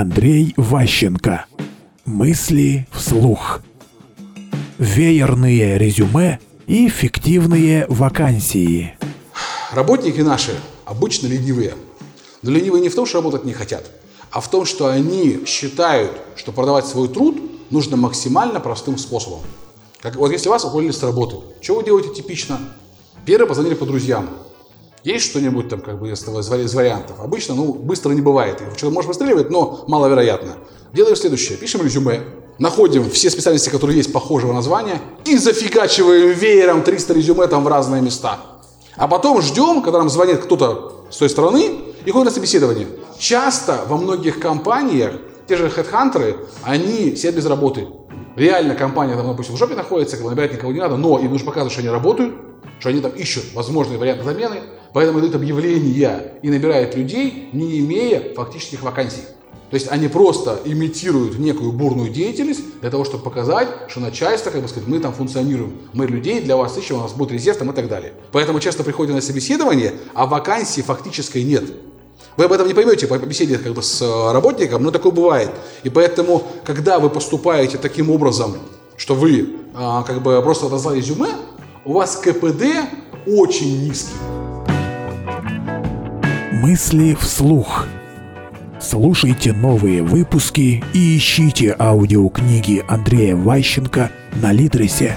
Андрей Ващенко. Мысли вслух. Веерные резюме и фиктивные вакансии. Работники наши обычно ленивые. Но ленивые не в том, что работать не хотят, а в том, что они считают, что продавать свой труд нужно максимально простым способом. Как, вот если вас уволили с работы, что вы делаете типично? Первый позвонили по друзьям. Есть что-нибудь там как бы из, из вариантов? Обычно, ну, быстро не бывает. Что-то может выстреливать, но маловероятно. Делаем следующее. Пишем резюме, находим все специальности, которые есть похожего названия, и зафигачиваем веером 300 резюме там в разные места. А потом ждем, когда нам звонит кто-то с той стороны и ходит на собеседование. Часто во многих компаниях те же хедхантеры, они сидят без работы. Реально компания там, допустим, в жопе находится, как бы набирать никого не надо, но им нужно показывать, что они работают, что они там ищут возможные варианты замены, поэтому дают объявления и набирают людей, не имея фактических вакансий. То есть они просто имитируют некую бурную деятельность для того, чтобы показать, что начальство, как бы сказать, мы там функционируем, мы людей для вас ищем, у нас будет резерв там и так далее. Поэтому часто приходят на собеседование, а вакансии фактической нет. Вы об этом не поймете по беседе как бы с э, работником, но такое бывает. И поэтому, когда вы поступаете таким образом, что вы а, как бы просто отослали резюме, у вас КПД очень низкий. Мысли вслух. Слушайте новые выпуски и ищите аудиокниги Андрея Ващенко на Литресе.